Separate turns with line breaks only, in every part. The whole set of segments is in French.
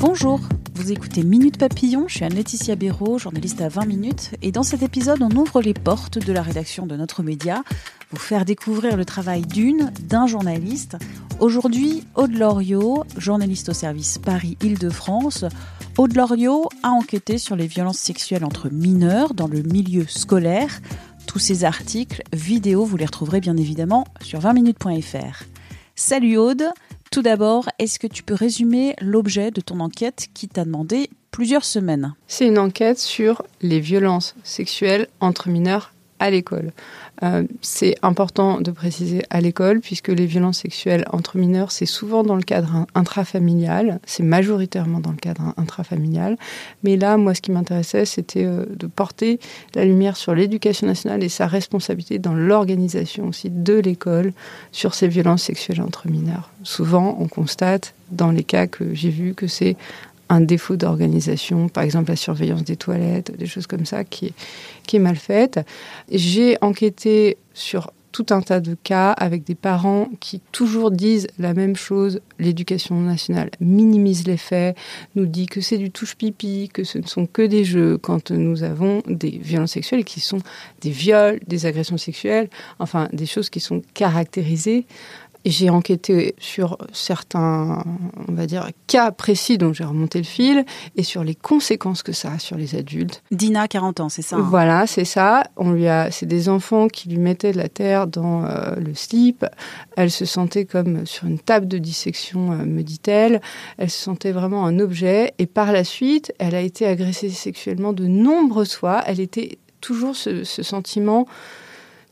Bonjour, vous écoutez Minute Papillon, je suis Anne-Laetitia Béraud, journaliste à 20 minutes, et dans cet épisode, on ouvre les portes de la rédaction de notre média, vous faire découvrir le travail d'une, d'un journaliste. Aujourd'hui, Aude Loriot, journaliste au service Paris-Île-de-France. Aude Loriot a enquêté sur les violences sexuelles entre mineurs dans le milieu scolaire. Tous ces articles, vidéos, vous les retrouverez bien évidemment sur 20minutes.fr. Salut Aude, tout d'abord, est-ce que tu peux résumer l'objet de ton enquête qui t'a demandé plusieurs semaines?
C'est une enquête sur les violences sexuelles entre mineurs à l'école. Euh, c'est important de préciser à l'école, puisque les violences sexuelles entre mineurs, c'est souvent dans le cadre intrafamilial, c'est majoritairement dans le cadre intrafamilial. Mais là, moi, ce qui m'intéressait, c'était euh, de porter la lumière sur l'éducation nationale et sa responsabilité dans l'organisation aussi de l'école sur ces violences sexuelles entre mineurs. Souvent, on constate, dans les cas que j'ai vus, que c'est un défaut d'organisation, par exemple la surveillance des toilettes, des choses comme ça qui est, qui est mal faite. J'ai enquêté sur tout un tas de cas avec des parents qui toujours disent la même chose. L'éducation nationale minimise les faits, nous dit que c'est du touche-pipi, que ce ne sont que des jeux quand nous avons des violences sexuelles qui sont des viols, des agressions sexuelles, enfin des choses qui sont caractérisées j'ai enquêté sur certains, on va dire, cas précis dont j'ai remonté le fil et sur les conséquences que ça a sur les adultes.
Dina, 40 ans, c'est ça hein?
Voilà, c'est ça. On lui a, c'est des enfants qui lui mettaient de la terre dans euh, le slip. Elle se sentait comme sur une table de dissection, euh, me dit-elle. Elle se sentait vraiment un objet. Et par la suite, elle a été agressée sexuellement de nombreuses fois. Elle était toujours ce, ce sentiment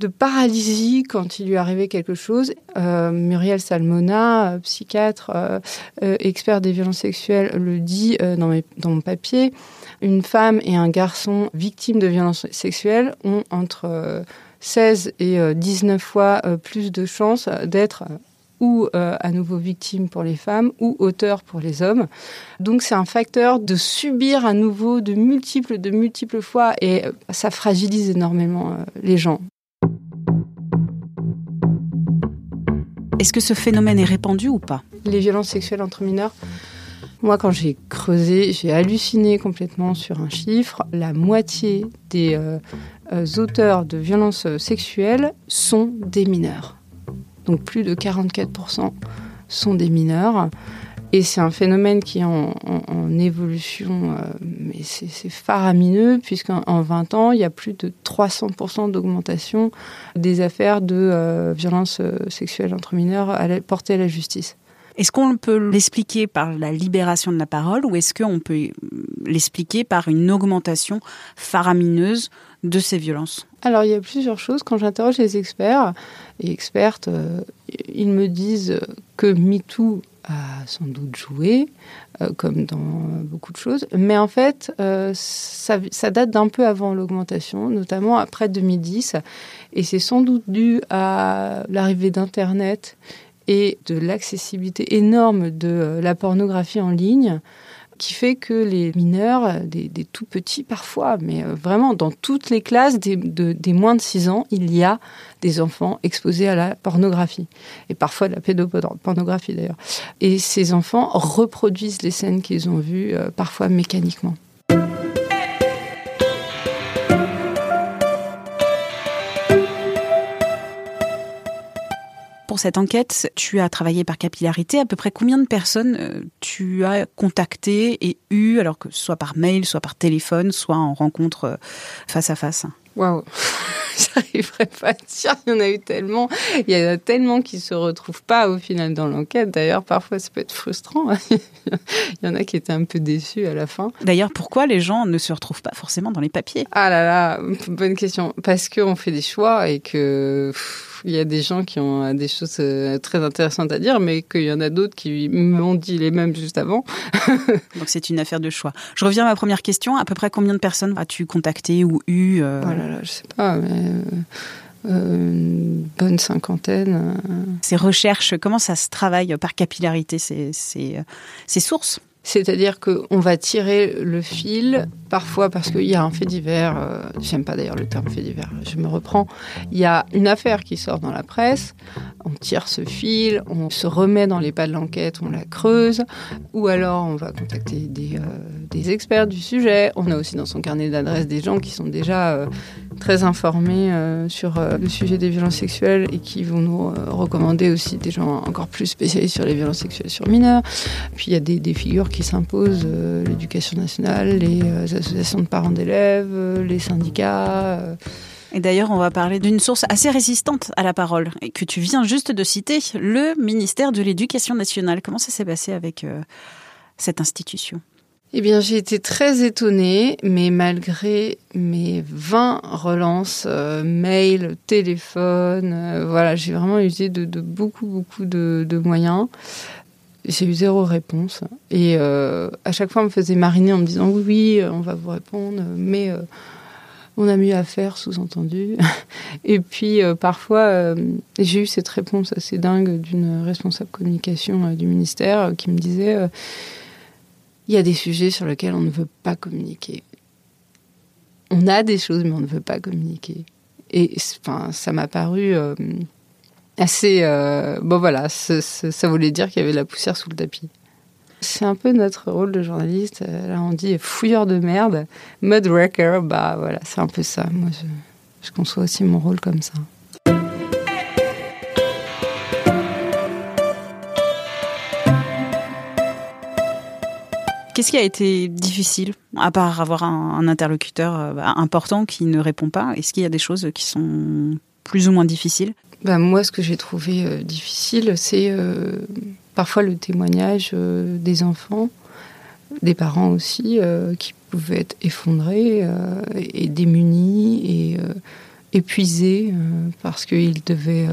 de paralysie quand il lui arrivait quelque chose. Euh, Muriel Salmona, euh, psychiatre, euh, expert des violences sexuelles, le dit dans, mon papier. Une femme et un garçon victimes de violences sexuelles ont entre 16 et 19 fois plus de chances d'être ou à nouveau victimes pour les femmes ou auteurs pour les hommes. Donc c'est un facteur de subir à nouveau de multiples, de multiples fois et ça fragilise énormément les gens.
Est-ce que ce phénomène est répandu ou pas
Les violences sexuelles entre mineurs moi, quand j'ai creusé, j'ai halluciné complètement sur un chiffre. La moitié des euh, euh, auteurs de violences sexuelles sont des mineurs. Donc plus de 44% sont des mineurs. Et c'est un phénomène qui est en, évolution, euh, mais c'est faramineux, puisqu'en 20 ans, il y a plus de 300% d'augmentation des affaires de euh, violences euh, sexuelles entre mineurs à portées à la justice.
Est-ce qu'on peut l'expliquer par la libération de la parole ou est-ce qu'on peut l'expliquer par une augmentation faramineuse de ces violences?
Alors, il y a plusieurs choses. Quand j'interroge les experts et expertes, ils me disent que MeToo a sans doute joué, euh, comme dans beaucoup de choses. Mais en fait, euh, ça, date d'un peu avant l'augmentation, notamment après 2010. Et c'est sans doute dû à l'arrivée d'Internet et de l'accessibilité énorme de euh, la pornographie en ligne qui fait que les mineurs, des, tout petits parfois, mais euh, vraiment dans toutes les classes des, moins de 6 ans, il y a des enfants exposés à la pornographie, et parfois de la pédopornographie d'ailleurs. Et ces enfants reproduisent les scènes qu'ils ont vues, euh, parfois mécaniquement.
Pour cette enquête, tu as travaillé par capillarité. À peu près combien de personnes euh, tu as contacté et eu, alors que soit par mail, soit par téléphone, soit en rencontre euh, face à face?
Waouh J'arriverais pas à dire, il y en a eu tellement. Il y en a tellement qui se retrouvent pas au final dans l'enquête. D'ailleurs, parfois, ça peut être frustrant. il y en a qui étaient un peu déçus à la fin.
D'ailleurs, pourquoi les gens ne se retrouvent pas forcément dans les papiers?
Ah là là, bonne question. Parce qu'on fait des choix et que il y a des gens qui ont des choses très intéressantes à dire, mais qu'il y en a d'autres qui m'ont dit les mêmes juste avant.
Donc c'est une affaire de choix. Je reviens à ma première question. À peu près combien de personnes as-tu contacté ou eu
euh... là là, je sais pas, mais une bonne cinquantaine.
Ces recherches, comment ça se travaille par capillarité, ces, ces, ces sources?
C'est-à-dire qu'on va tirer le fil, parfois parce qu'il y a un fait divers, euh, j'aime pas d'ailleurs le terme fait divers, je me reprends, il y a une affaire qui sort dans la presse, on tire ce fil, on se remet dans les pas de l'enquête, on la creuse, ou alors on va contacter des, euh, des experts du sujet, on a aussi dans son carnet d'adresses des gens qui sont déjà euh, très informés sur le sujet des violences sexuelles et qui vont nous recommander aussi des gens encore plus spécialisés sur les violences sexuelles sur mineurs. Puis il y a des, des figures qui s'imposent, euh, l'éducation nationale, les euh, associations de parents d'élèves, euh, les syndicats.
Et d'ailleurs, on va parler d'une source assez résistante à la parole, et que tu viens juste de citer, le ministère de l'Éducation nationale. Comment ça s'est passé avec cette institution?
Eh bien, j'ai été très étonnée, mais malgré mes 20 relances, mail, téléphone, voilà, j'ai vraiment usé de, beaucoup, beaucoup de, moyens. J'ai eu zéro réponse. Et euh, à chaque fois, on me faisait mariner en me disant oui, oui, on va vous répondre, mais euh, on a mieux à faire, sous-entendu. et puis, euh, parfois, j'ai eu cette réponse assez dingue d'une responsable communication du ministère qui me disait il y a des sujets sur lesquels on ne veut pas communiquer. On a des choses, mais on ne veut pas communiquer. Et enfin, ça m'a paru assez. Euh, bon, voilà, ça voulait dire qu'il y avait de la poussière sous le tapis. C'est un peu notre rôle de journaliste. Euh, là, on dit fouilleur de merde, mud wrecker. Bah voilà, c'est un peu ça. Moi, je conçois aussi mon rôle comme ça.
Qu'est-ce qui a été difficile, à part avoir un, interlocuteur euh, bah, important qui ne répond pas? Est-ce qu'il y a des choses qui sont plus ou moins difficiles?
Ben, Moi, ce que j'ai trouvé euh, difficile, c'est euh, parfois le témoignage des enfants, des parents aussi, qui pouvaient être effondrés et démunis et épuisés parce qu'ils devaient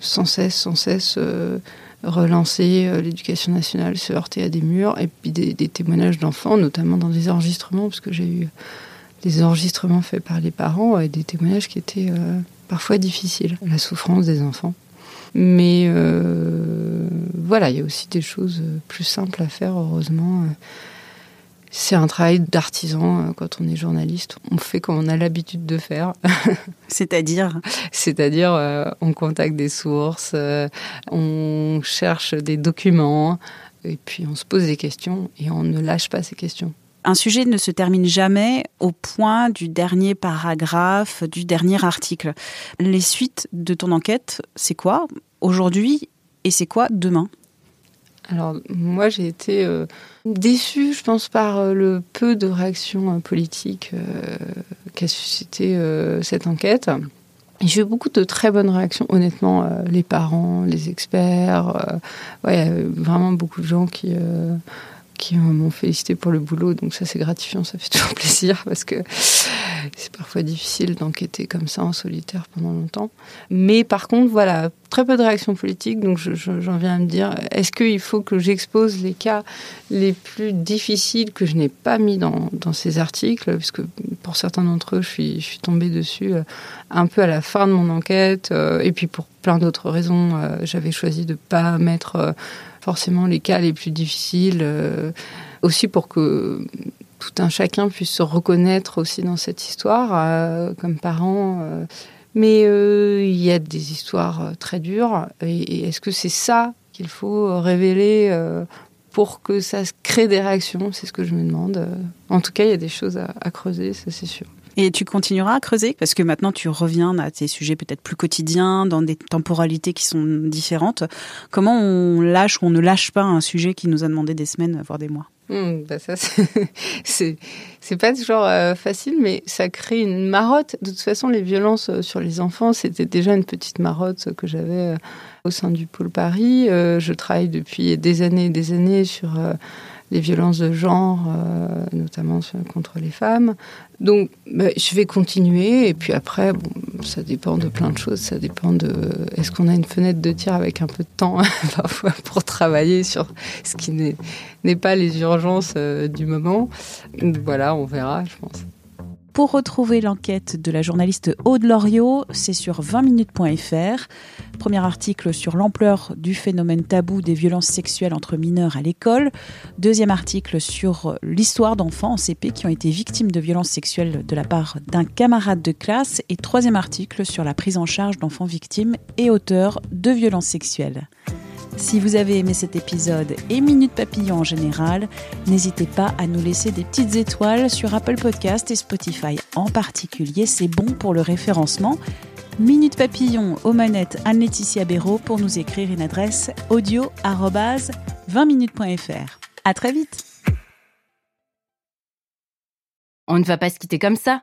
sans cesse, sans cesse relancer l'éducation nationale, se heurter à des murs, et puis des, témoignages d'enfants, notamment dans des enregistrements, parce que j'ai eu des enregistrements faits par les parents et des témoignages qui étaient parfois difficile, la souffrance des enfants. Mais euh, voilà, il y a aussi des choses plus simples à faire, heureusement. C'est un travail d'artisan euh, quand on est journaliste. On fait comme on a l'habitude de faire.
C'est-à-dire
C'est-à-dire, euh, on contacte des sources, on cherche des documents, et puis on se pose des questions et on ne lâche pas ces questions
un sujet ne se termine jamais au point du dernier paragraphe, du dernier article. Les suites de ton enquête, c'est quoi aujourd'hui et c'est quoi demain?
Alors moi j'ai été euh, déçue, je pense, par euh, le peu de réactions euh, politiques qu'a suscité cette enquête. J'ai eu beaucoup de très bonnes réactions, honnêtement, les parents, les experts, ouais, vraiment beaucoup de gens qui qui m'ont félicité pour le boulot. Donc ça, c'est gratifiant, ça fait toujours plaisir parce que c'est parfois difficile d'enquêter comme ça en solitaire pendant longtemps. Mais par contre, voilà, très peu de réactions politiques. Donc j'en viens à me dire, est-ce qu'il faut que j'expose les cas les plus difficiles que je n'ai pas mis dans, ces articles? Parce que pour certains d'entre eux, je suis, je suis tombée dessus euh, un peu à la fin de mon enquête. Euh, et puis pour plein d'autres raisons, euh, j'avais choisi de ne pas mettre forcément les cas les plus difficiles, euh, aussi pour que tout un chacun puisse se reconnaître aussi dans cette histoire, euh, comme parent. Euh. mais il y a des histoires très dures. Et, est-ce que c'est ça qu'il faut révéler pour que ça crée des réactions? C'est ce que je me demande. En tout cas, il y a des choses à creuser, ça c'est sûr.
Et tu continueras à creuser parce que maintenant tu reviens à tes sujets peut-être plus quotidiens, dans des temporalités qui sont différentes. Comment on lâche ou on ne lâche pas un sujet qui nous a demandé des semaines, voire des mois?
Mmh, bah ça, c'est pas toujours euh, facile, mais ça crée une marotte. De toute façon, les violences euh, sur les enfants, c'était déjà une petite marotte que j'avais euh, au sein du pôle Paris. je travaille depuis des années et des années sur les violences de genre, euh, notamment contre les femmes. Donc, bah, je vais continuer. Et puis après, ça dépend de plein de choses. Ça dépend de est-ce qu'on a une fenêtre de tir avec un peu de temps parfois pour travailler sur ce qui n'est pas les urgences euh, du moment. Voilà, on verra, je pense.
Pour retrouver l'enquête de la journaliste Aude Loriot, c'est sur 20minutes.fr. Premier article sur l'ampleur du phénomène tabou des violences sexuelles entre mineurs à l'école. Deuxième article sur l'histoire d'enfants en CP qui ont été victimes de violences sexuelles de la part d'un camarade de classe. Et troisième article sur la prise en charge d'enfants victimes et auteurs de violences sexuelles. Si vous avez aimé cet épisode et Minute Papillon en général, n'hésitez pas à nous laisser des petites étoiles sur Apple Podcast et Spotify en particulier. C'est bon pour le référencement. Minute Papillon aux manettes Anne-Laetitia Béraud pour nous écrire une adresse audio 20minutes.fr. À très vite.
On ne va pas se quitter comme ça.